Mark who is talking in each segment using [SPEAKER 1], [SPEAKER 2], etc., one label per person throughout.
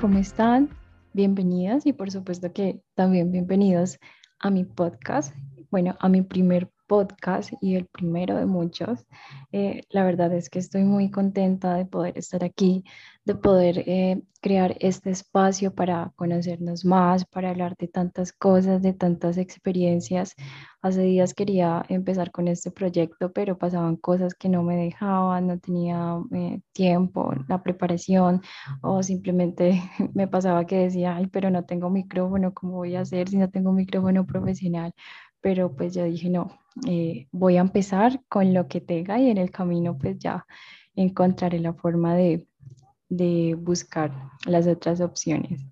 [SPEAKER 1] ¿cómo están? Bienvenidas y por supuesto que también bienvenidos a mi podcast, bueno, a mi primer podcast y el primero de muchos. Eh, la verdad es que estoy muy contenta de poder estar aquí, de poder eh, crear este espacio para conocernos más, para hablar de tantas cosas, de tantas experiencias. Hace días quería empezar con este proyecto, pero pasaban cosas que no me dejaban, no tenía eh, tiempo, la preparación o simplemente me pasaba que decía, ay, pero no tengo micrófono, ¿cómo voy a hacer si no tengo micrófono profesional? pero pues yo dije, no, eh, voy a empezar con lo que tenga y en el camino pues ya encontraré la forma de, de buscar las otras opciones.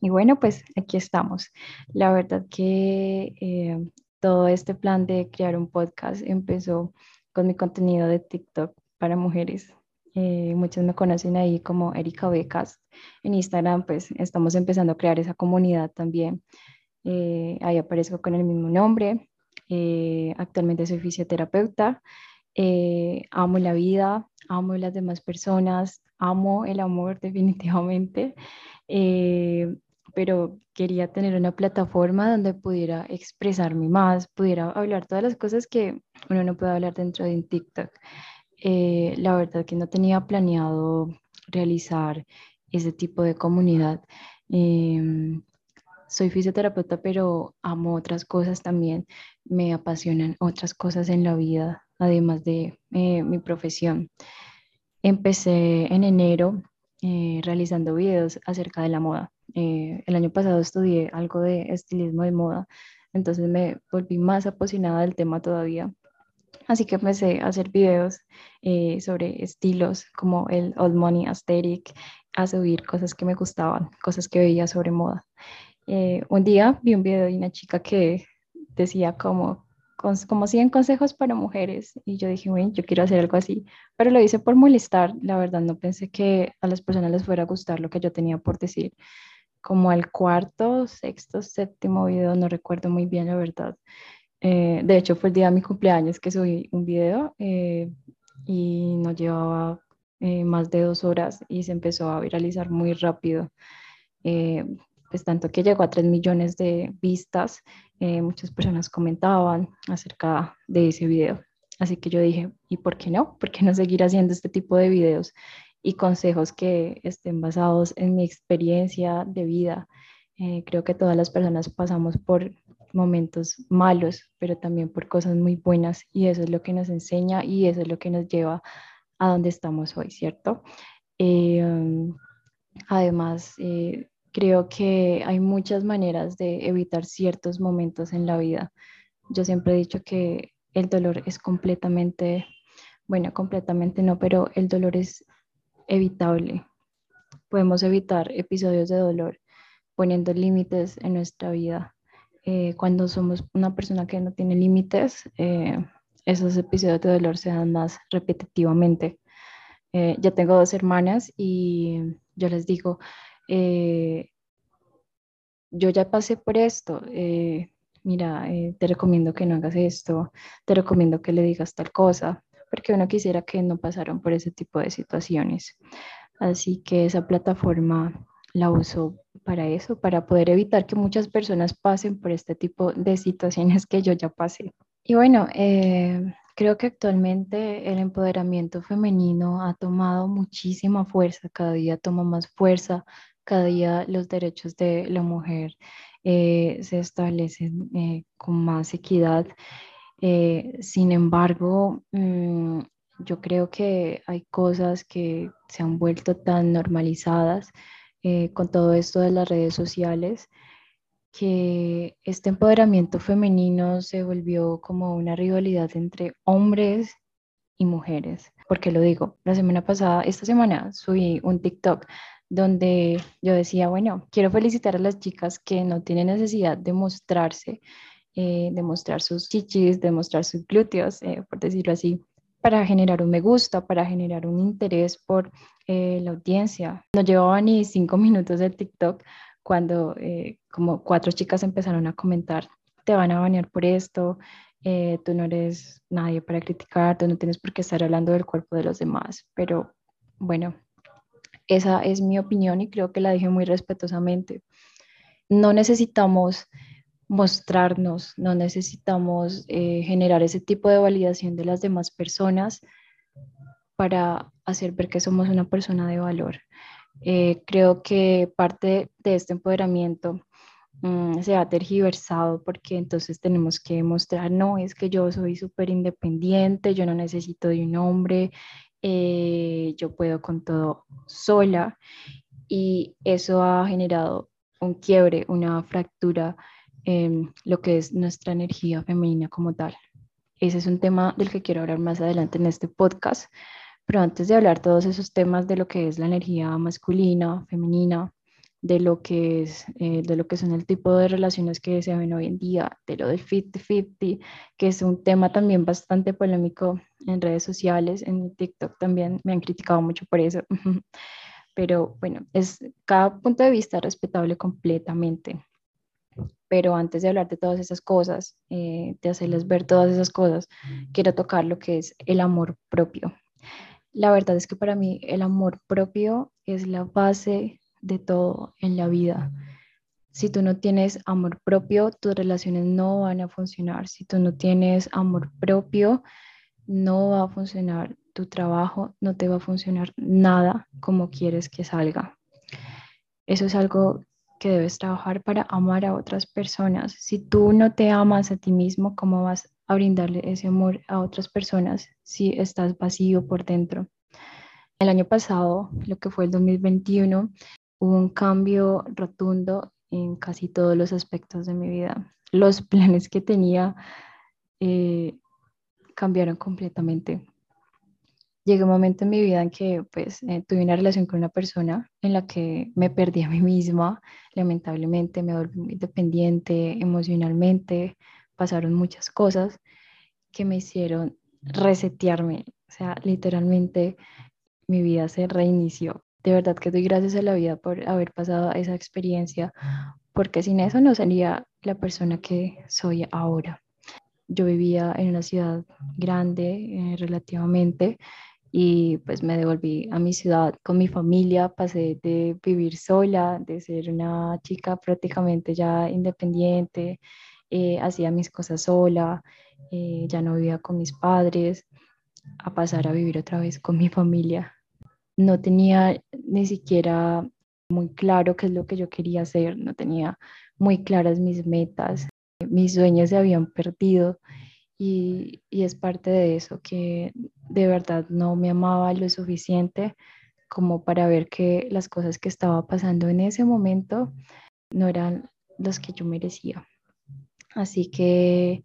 [SPEAKER 1] Y bueno, pues aquí estamos. La verdad que eh, todo este plan de crear un podcast empezó con mi contenido de TikTok para mujeres. Eh, muchos me conocen ahí como Erika Becas. En Instagram pues estamos empezando a crear esa comunidad también eh, ahí aparezco con el mismo nombre. Eh, actualmente soy fisioterapeuta. Eh, amo la vida, amo las demás personas, amo el amor definitivamente, pero quería tener una plataforma donde pudiera expresarme más, pudiera hablar todas las cosas que uno no puede hablar dentro de un TikTok. la verdad que no tenía planeado realizar ese tipo de comunidad. Em, soy fisioterapeuta, pero amo otras cosas también, me apasionan otras cosas en la vida, además de eh, mi profesión. Empecé en enero eh, realizando videos acerca de la moda. Eh, el año pasado estudié algo de estilismo de moda, entonces me volví más apasionada del tema todavía. Así que empecé a hacer videos sobre estilos como el Old Money Aesthetic, a subir cosas que me gustaban, cosas que veía sobre moda. Eh, un día vi un video de una chica que decía como, como 100 consejos para mujeres y yo dije, bueno, yo quiero hacer algo así, pero lo hice por molestar, la verdad no pensé que a las personas les fuera a gustar lo que yo tenía por decir. Como al cuarto, sexto, séptimo video, no recuerdo muy bien la verdad. Eh, de hecho, fue el día de mi cumpleaños que subí un video eh, y no llevaba más de dos horas y se empezó a viralizar muy rápido pues tanto que llegó a 3 millones de vistas, eh, muchas personas comentaban acerca de ese video. Así que yo dije, ¿y por qué no? ¿Por qué no seguir haciendo este tipo de videos y consejos que estén basados en mi experiencia de vida? Eh, creo que todas las personas pasamos por momentos malos, pero también por cosas muy buenas y eso es lo que nos enseña y eso es lo que nos lleva a donde estamos hoy, ¿cierto? Eh, además, Creo que hay muchas maneras de evitar ciertos momentos en la vida. Yo siempre he dicho que el dolor es completamente, bueno, completamente no, pero el dolor es evitable. Podemos evitar episodios de dolor poniendo límites en nuestra vida. Eh, cuando somos una persona que no tiene límites, eh, esos episodios de dolor se dan más repetitivamente. Eh, yo tengo dos hermanas y yo les digo, eh, yo ya pasé por esto, eh, mira, eh, te recomiendo que no hagas esto, te recomiendo que le digas tal cosa, porque uno quisiera que no pasaran por ese tipo de situaciones. Así que esa plataforma la uso para eso, para poder evitar que muchas personas pasen por este tipo de situaciones que yo ya pasé. Y bueno, creo que actualmente el empoderamiento femenino ha tomado muchísima fuerza, cada día toma más fuerza, cada día los derechos de la mujer eh, se establecen eh, con más equidad. Eh, sin embargo, mm, yo creo que hay cosas que se han vuelto tan normalizadas con todo esto de las redes sociales que este empoderamiento femenino se volvió como una rivalidad entre hombres y mujeres. ¿Por qué lo digo? La semana pasada, esta semana, subí un TikTok donde yo decía, bueno, quiero felicitar a las chicas que no tienen necesidad de mostrarse, eh, de mostrar sus chichis, de mostrar sus glúteos, eh, por decirlo así, para generar un me gusta, para generar un interés por eh, la audiencia. No llevaba ni cinco minutos de TikTok cuando como cuatro chicas empezaron a comentar, te van a banear por esto, tú no eres nadie para criticar, tú no tienes por qué estar hablando del cuerpo de los demás, pero bueno, Esa es mi opinión y creo que la dije muy respetuosamente. No necesitamos mostrarnos, no necesitamos eh, generar ese tipo de validación de las demás personas para hacer ver que somos una persona de valor. Eh, creo que parte de este empoderamiento mm, se ha tergiversado porque entonces tenemos que demostrar, no, es que yo soy súper independiente, yo no necesito de un hombre, eh, yo puedo con todo sola y eso ha generado un quiebre, una fractura en lo que es nuestra energía femenina como tal. Ese es un tema del que quiero hablar más adelante en este podcast, pero antes de hablar todos esos temas de lo que es la energía masculina, femenina, de lo que es eh, de lo que son el tipo de relaciones que se ven hoy en día, de lo del 50-50, que es un tema también bastante polémico en redes sociales, en TikTok también me han criticado mucho por eso. Pero bueno, es cada punto de vista respetable completamente. Pero antes de hablar de todas esas cosas, eh, de hacerles ver todas esas cosas, quiero tocar lo que es el amor propio. La verdad es que para mí el amor propio es la base de todo en la vida. Si tú no tienes amor propio, tus relaciones no van a funcionar. Si tú no tienes amor propio, no va a funcionar tu trabajo, no te va a funcionar nada como quieres que salga. Eso es algo que debes trabajar para amar a otras personas. Si tú no te amas a ti mismo, ¿cómo vas a brindarle ese amor a otras personas si estás vacío por dentro? El año pasado, lo que fue el 2021, hubo un cambio rotundo en casi todos los aspectos de mi vida. Los planes que tenía eh, cambiaron completamente. Llegó un momento en mi vida en que pues eh, tuve una relación con una persona en la que me perdí a mí misma, lamentablemente me volví muy dependiente emocionalmente, pasaron muchas cosas que me hicieron resetearme, o sea, literalmente mi vida se reinició de verdad que doy gracias a la vida por haber pasado esa experiencia, porque sin eso no sería la persona que soy ahora. Yo vivía en una ciudad grande eh, relativamente y pues me devolví a mi ciudad con mi familia, pasé de vivir sola, de ser una chica prácticamente ya independiente, eh, hacía mis cosas sola, eh, ya no vivía con mis padres, a pasar a vivir otra vez con mi familia no tenía ni siquiera muy claro qué es lo que yo quería hacer, no tenía muy claras mis metas, mis sueños se habían perdido y, es parte de eso, que de verdad no me amaba lo suficiente como para ver que las cosas que estaba pasando en ese momento no eran las que yo merecía. Así que,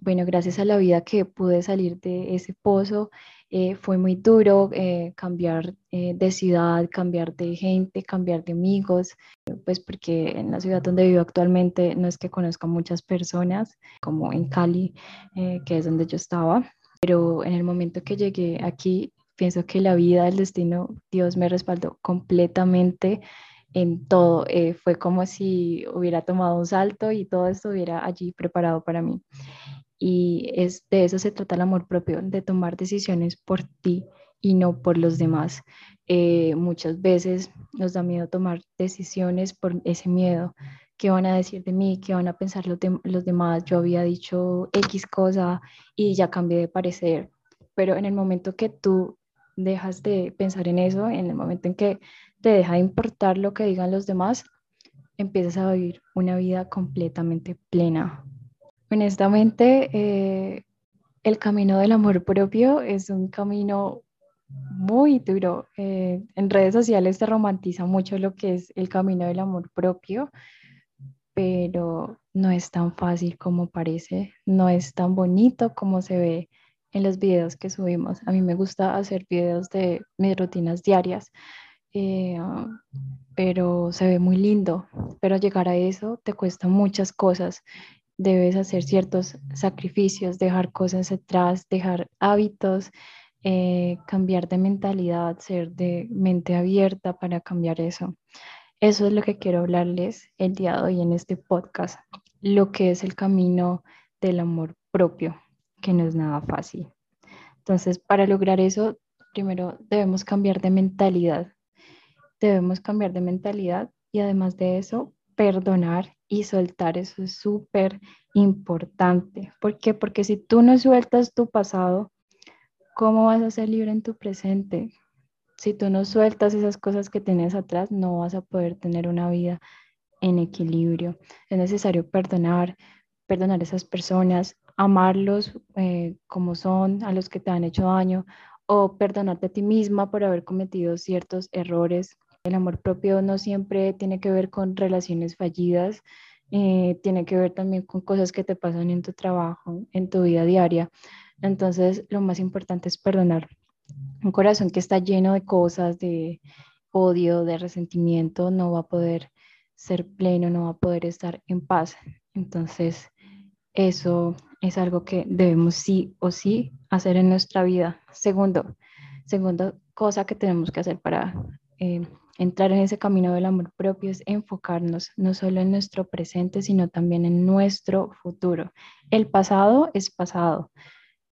[SPEAKER 1] bueno, gracias a la vida que pude salir de ese pozo eh, fue muy duro eh, cambiar eh, de ciudad, cambiar de gente, cambiar de amigos, pues porque en la ciudad donde vivo actualmente no es que conozca muchas personas, como en Cali, que es donde yo estaba, pero en el momento que llegué aquí, pienso que la vida, el destino, Dios me respaldó completamente en todo. fue como si hubiera tomado un salto y todo estuviera allí preparado para mí. Y es, de eso se trata el amor propio, de tomar decisiones por ti y no por los demás. Eh, muchas veces nos da miedo tomar decisiones por ese miedo. ¿Qué van a decir de mí? ¿Qué van a pensar los, los demás? Yo había dicho X cosa y ya cambié de parecer. Pero en el momento que tú dejas de pensar en eso, en el momento en que te deja de importar lo que digan los demás, empiezas a vivir una vida completamente plena, Honestamente, eh, el camino del amor propio es un camino muy duro. Eh, en redes sociales se romantiza mucho lo que es el camino del amor propio, pero no es tan fácil como parece, no es tan bonito como se ve en los videos que subimos. A mí me gusta hacer videos de mis rutinas diarias, eh, pero se ve muy lindo, pero llegar a eso te cuesta muchas cosas debes hacer ciertos sacrificios, dejar cosas atrás, dejar hábitos, eh, cambiar de mentalidad, ser de mente abierta para cambiar eso. Eso es lo que quiero hablarles el día de hoy en este podcast, lo que es el camino del amor propio, que no es nada fácil. Entonces, para lograr eso, primero debemos cambiar de mentalidad. debemos cambiar de mentalidad y además de eso, perdonar y soltar. Eso es súper importante. ¿Por qué? Porque si tú no sueltas tu pasado, ¿cómo vas a ser libre en tu presente? Si tú no sueltas esas cosas que tienes atrás, no vas a poder tener una vida en equilibrio. Es necesario perdonar, perdonar a esas personas, amarlos eh, como son, a los que te han hecho daño, o perdonarte a ti misma por haber cometido ciertos errores. El amor propio no siempre tiene que ver con relaciones fallidas, eh, tiene que ver también con cosas que te pasan en tu trabajo, en tu vida diaria. Entonces, lo más importante es perdonar. Un corazón que está lleno de cosas, de odio, de resentimiento, no va a poder ser pleno, no va a poder estar en paz. Entonces, eso es algo que debemos sí o sí hacer en nuestra vida. Segundo, segunda cosa que tenemos que hacer para eh, entrar en ese camino del amor propio es enfocarnos no solo en nuestro presente, sino también en nuestro futuro. El pasado es pasado.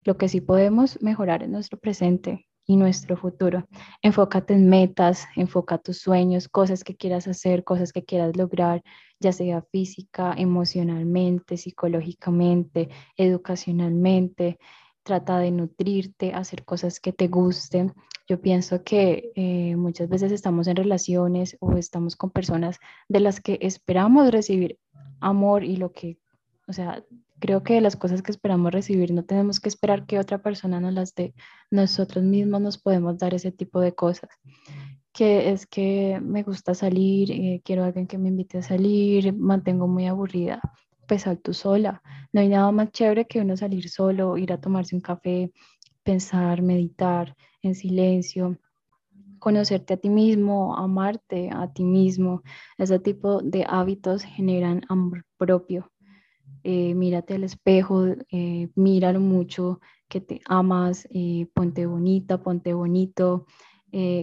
[SPEAKER 1] Lo que sí podemos mejorar es nuestro presente y nuestro futuro. Enfócate en metas, enfoca tus sueños, cosas que quieras hacer, cosas que quieras lograr, ya sea física, emocionalmente, psicológicamente, educacionalmente. Trata de nutrirte, hacer cosas que te gusten. Yo pienso que eh, muchas veces estamos en relaciones o estamos con personas de las que esperamos recibir amor y lo que, o sea, creo que las cosas que esperamos recibir no tenemos que esperar que otra persona nos las dé. Nosotros mismos nos podemos dar ese tipo de cosas. Que es que me gusta salir, eh, quiero a alguien que me invite a salir, mantengo muy aburrida. Pues tú sola. No hay nada más chévere que uno salir solo, ir a tomarse un café, pensar, meditar en silencio, conocerte a ti mismo, amarte a ti mismo. Ese tipo de hábitos generan amor propio eh, mírate al espejo, eh, míralo mucho, que te amas, eh, ponte bonita, ponte bonito.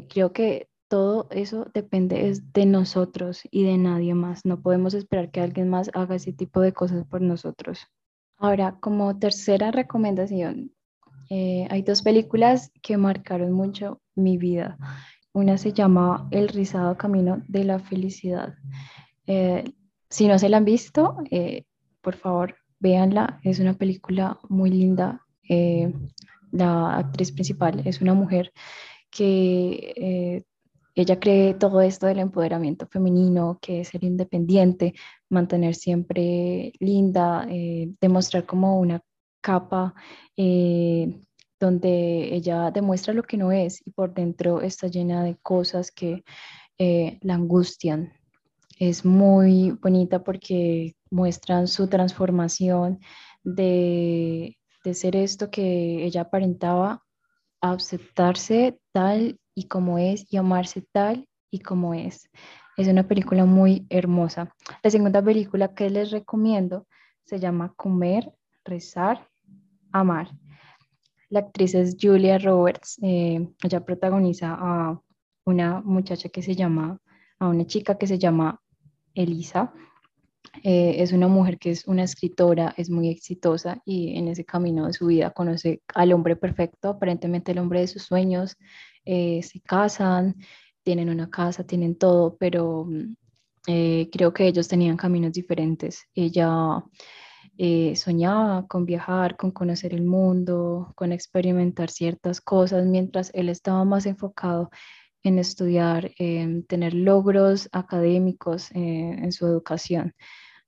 [SPEAKER 1] creo que todo eso depende es de nosotros y de nadie más. No podemos esperar que alguien más haga ese tipo de cosas por nosotros. Ahora, como tercera recomendación, hay dos películas que marcaron mucho mi vida. Una se llama El rizado camino de la felicidad. si no se la han visto, por favor, véanla. Es una película muy linda. Eh, la actriz principal es una mujer que eh, ella cree todo esto del empoderamiento femenino, que es ser independiente, mantener siempre linda, eh, demostrar como una capa donde ella demuestra lo que no es y por dentro está llena de cosas que la angustian. Es muy bonita porque muestran su transformación de, ser esto que ella aparentaba a aceptarse tal y como es y amarse tal y como es. Es una película muy hermosa. La segunda película que les recomiendo se llama Comer, Rezar, Amar. La actriz es Julia Roberts. Eh, ella protagoniza a una muchacha que se llama, a una chica que se llama Elisa. Eh, es una mujer que es una escritora, es muy exitosa y en ese camino de su vida conoce al hombre perfecto, aparentemente el hombre de sus sueños, eh, se casan, tienen una casa, tienen todo, pero mm, eh, creo que ellos tenían caminos diferentes. Ella soñaba con viajar, con conocer el mundo, con experimentar ciertas cosas, mientras él estaba más enfocado en estudiar, en tener logros académicos en su educación.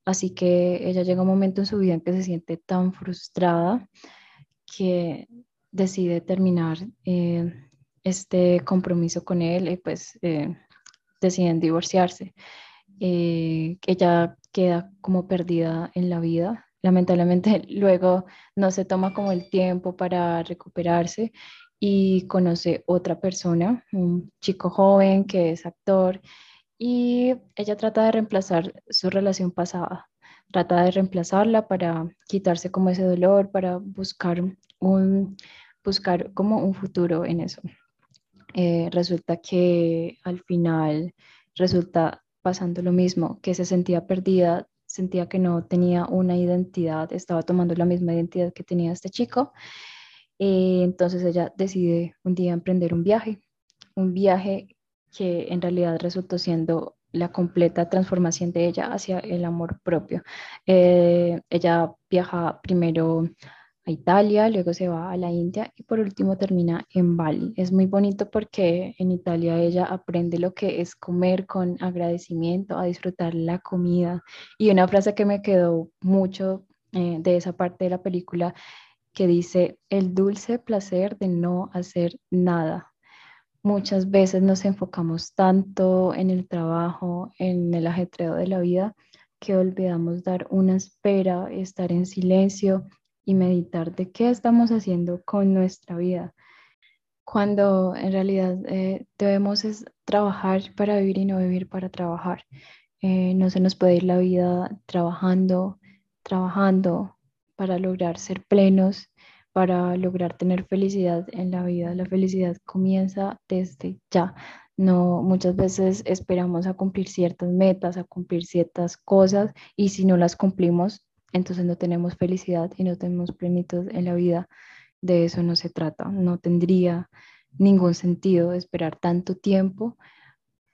[SPEAKER 1] Así que ella llega un momento en su vida en que se siente tan frustrada que decide terminar eh, este compromiso con él y pues eh, deciden divorciarse. Eh, ella queda como perdida en la vida. Lamentablemente luego no se toma como el tiempo para recuperarse y conoce otra persona, un chico joven que es actor y ella trata de reemplazar su relación pasada, trata de reemplazarla para quitarse como ese dolor, para buscar un, buscar como un futuro en eso. Eh, resulta que al final resulta pasando lo mismo, que se sentía perdida, sentía que no tenía una identidad, estaba tomando la misma identidad que tenía este chico. Eh, entonces ella decide un día emprender un viaje, un viaje que en realidad resultó siendo la completa transformación de ella hacia el amor propio. Eh, ella viaja primero a Italia, luego se va a la India y por último termina en Bali. Es muy bonito porque en Italia ella aprende lo que es comer con agradecimiento, a disfrutar la comida. Y una frase que me quedó mucho eh, de esa parte de la película que dice, el dulce placer de no hacer nada. Muchas veces nos enfocamos tanto en el trabajo, en el ajetreo de la vida, que olvidamos dar una espera, estar en silencio y meditar de qué estamos haciendo con nuestra vida. Cuando en realidad eh, debemos trabajar para vivir y no vivir para trabajar. Eh, no se nos puede ir la vida trabajando, trabajando para lograr ser plenos, para lograr tener felicidad en la vida. La felicidad comienza desde ya. No, muchas veces esperamos a cumplir ciertas metas, a cumplir ciertas cosas y si no las cumplimos, entonces no tenemos felicidad y no tenemos plenitud en la vida. De eso no se trata. No tendría ningún sentido esperar tanto tiempo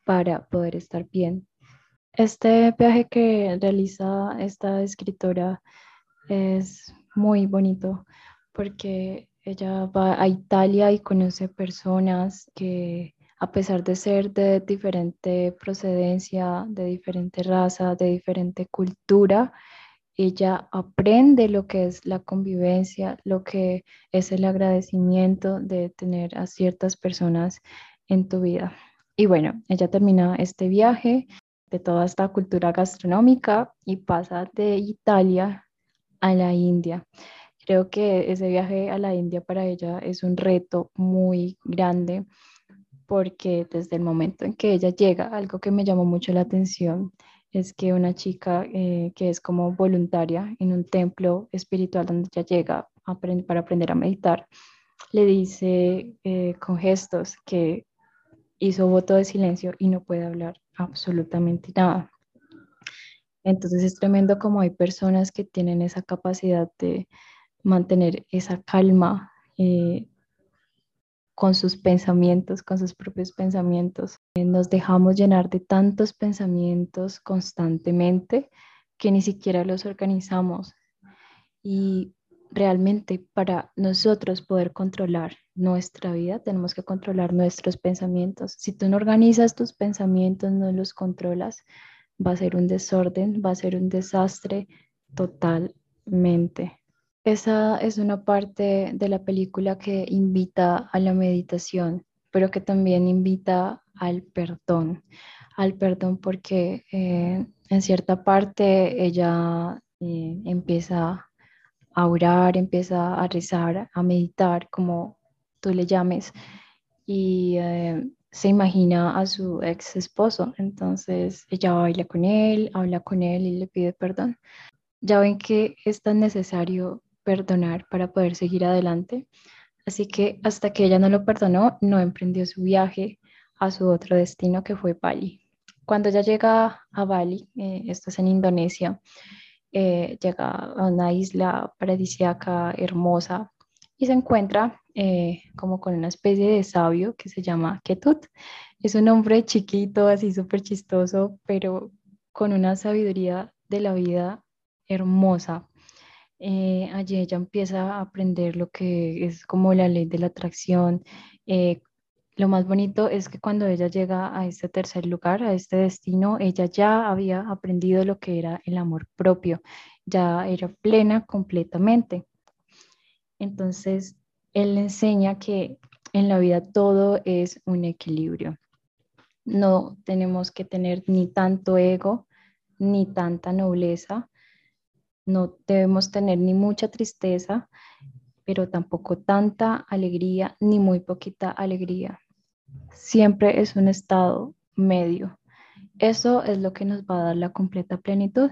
[SPEAKER 1] para poder estar bien. Este viaje que realiza esta escritora es muy bonito porque ella va a Italia y conoce personas que a pesar de ser de diferente procedencia, de diferente raza, de diferente cultura, ella aprende lo que es la convivencia, lo que es el agradecimiento de tener a ciertas personas en tu vida. Y bueno, ella termina este viaje de toda esta cultura gastronómica y pasa de Italia a la India. Creo que ese viaje a la India para ella es un reto muy grande porque desde el momento en que ella llega, algo que me llamó mucho la atención es que una chica eh, que es como voluntaria en un templo espiritual donde ella llega para aprender a meditar, le dice eh, con gestos que hizo voto de silencio y no puede hablar absolutamente nada. Entonces es tremendo como hay personas que tienen esa capacidad de mantener esa calma eh, con sus pensamientos, con sus propios pensamientos. Eh, nos dejamos llenar de tantos pensamientos constantemente que ni siquiera los organizamos. Y realmente para nosotros poder controlar nuestra vida, tenemos que controlar nuestros pensamientos. Si tú no organizas tus pensamientos, no los controlas, va a ser un desorden, va a ser un desastre totalmente. Esa es una parte de la película que invita a la meditación, pero que también invita al perdón, al perdón porque eh, en cierta parte ella eh, empieza a orar, empieza a rezar, a meditar, como tú le llames, y eh, se imagina a su ex esposo. Entonces ella baila con él, habla con él y le pide perdón. Ya ven que es tan necesario perdonar para poder seguir adelante. Así que hasta que ella no lo perdonó, no emprendió su viaje a su otro destino que fue Bali. Cuando ella llega a Bali, eh, esto es en Indonesia, eh, llega a una isla paradisíaca hermosa y se encuentra eh, como con una especie de sabio que se llama Ketut. Es un hombre chiquito, así súper chistoso, pero con una sabiduría de la vida hermosa. Eh, allí ella empieza a aprender lo que es como la ley de la atracción. Eh, lo más bonito es que cuando ella llega a este tercer lugar, a este destino, ella ya había aprendido lo que era el amor propio, ya era plena completamente. Entonces, él le enseña que en la vida todo es un equilibrio. No tenemos que tener ni tanto ego, ni tanta nobleza, no debemos tener ni mucha tristeza, pero tampoco tanta alegría, ni muy poquita alegría. Siempre es un estado medio. Eso es lo que nos va a dar la completa plenitud.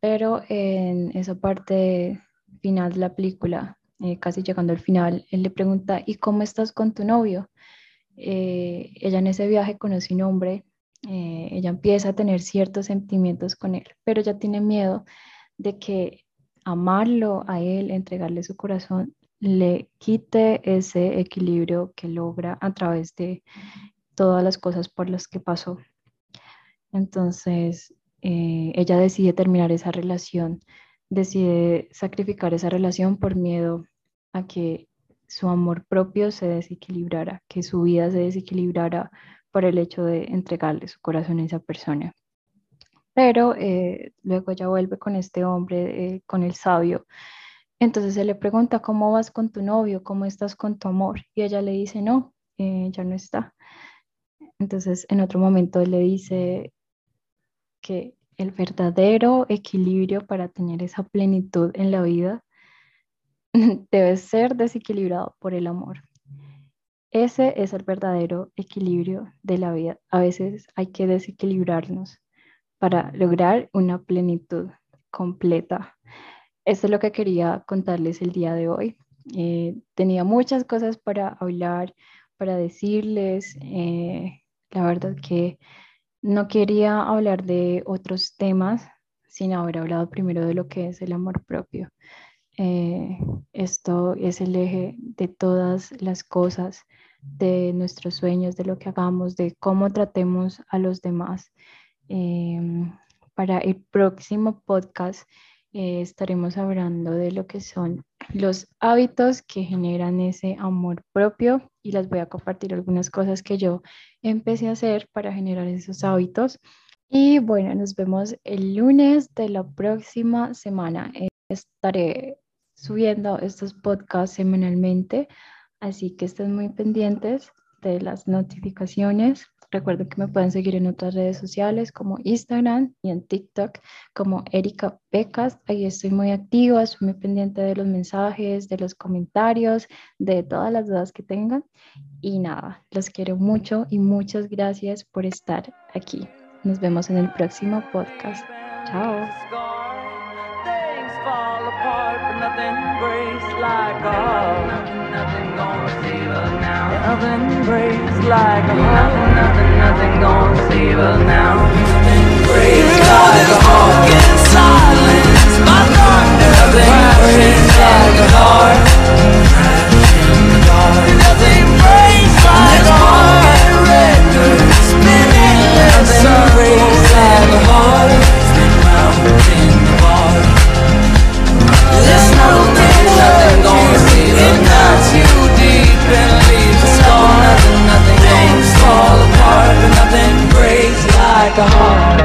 [SPEAKER 1] Pero en esa parte final de la película, eh, casi llegando al final, él le pregunta, ¿y cómo estás con tu novio? Eh, ella en ese viaje conoce un hombre, eh, ella empieza a tener ciertos sentimientos con él, pero ya tiene miedo de que amarlo a él, entregarle su corazón, le quite ese equilibrio que logra a través de todas las cosas por las que pasó. Entonces, eh, ella decide terminar esa relación, decide sacrificar esa relación por miedo a que su amor propio se desequilibrara, que su vida se desequilibrara por el hecho de entregarle su corazón a esa persona. Pero eh, luego ella vuelve con este hombre, eh, con el sabio. Entonces se le pregunta, ¿cómo vas con tu novio? ¿Cómo estás con tu amor? Y ella le dice, no, eh, ya no está. Entonces en otro momento él le dice que el verdadero equilibrio para tener esa plenitud en la vida debe ser desequilibrado por el amor. Ese es el verdadero equilibrio de la vida. A veces hay que desequilibrarnos para lograr una plenitud completa. Esto es lo que quería contarles el día de hoy. Eh, tenía muchas cosas para hablar, para decirles. Eh, la verdad que no quería hablar de otros temas sin haber hablado primero de lo que es el amor propio. Eh, esto es el eje de todas las cosas, de nuestros sueños, de lo que hagamos, de cómo tratemos a los demás. Em, para el próximo podcast eh, estaremos hablando de lo que son los hábitos que generan ese amor propio y les voy a compartir algunas cosas que yo empecé a hacer para generar esos hábitos. Y bueno, nos vemos el lunes de la próxima semana. Estaré subiendo estos podcasts semanalmente, así que estén muy pendientes de las notificaciones Recuerden que me pueden seguir en otras redes sociales como Instagram y en TikTok como Erika Pecas. Ahí estoy muy activa, estoy muy pendiente de los mensajes, de los comentarios, de todas las dudas que tengan. Y nada, los quiero mucho y muchas gracias por estar aquí. Nos vemos en el próximo podcast. Chao. Nothing breaks like a hole. Nothing, nothing gonna save us now. Nothing breaks like a hole. Silence, my thunder, nothing breaks like a heart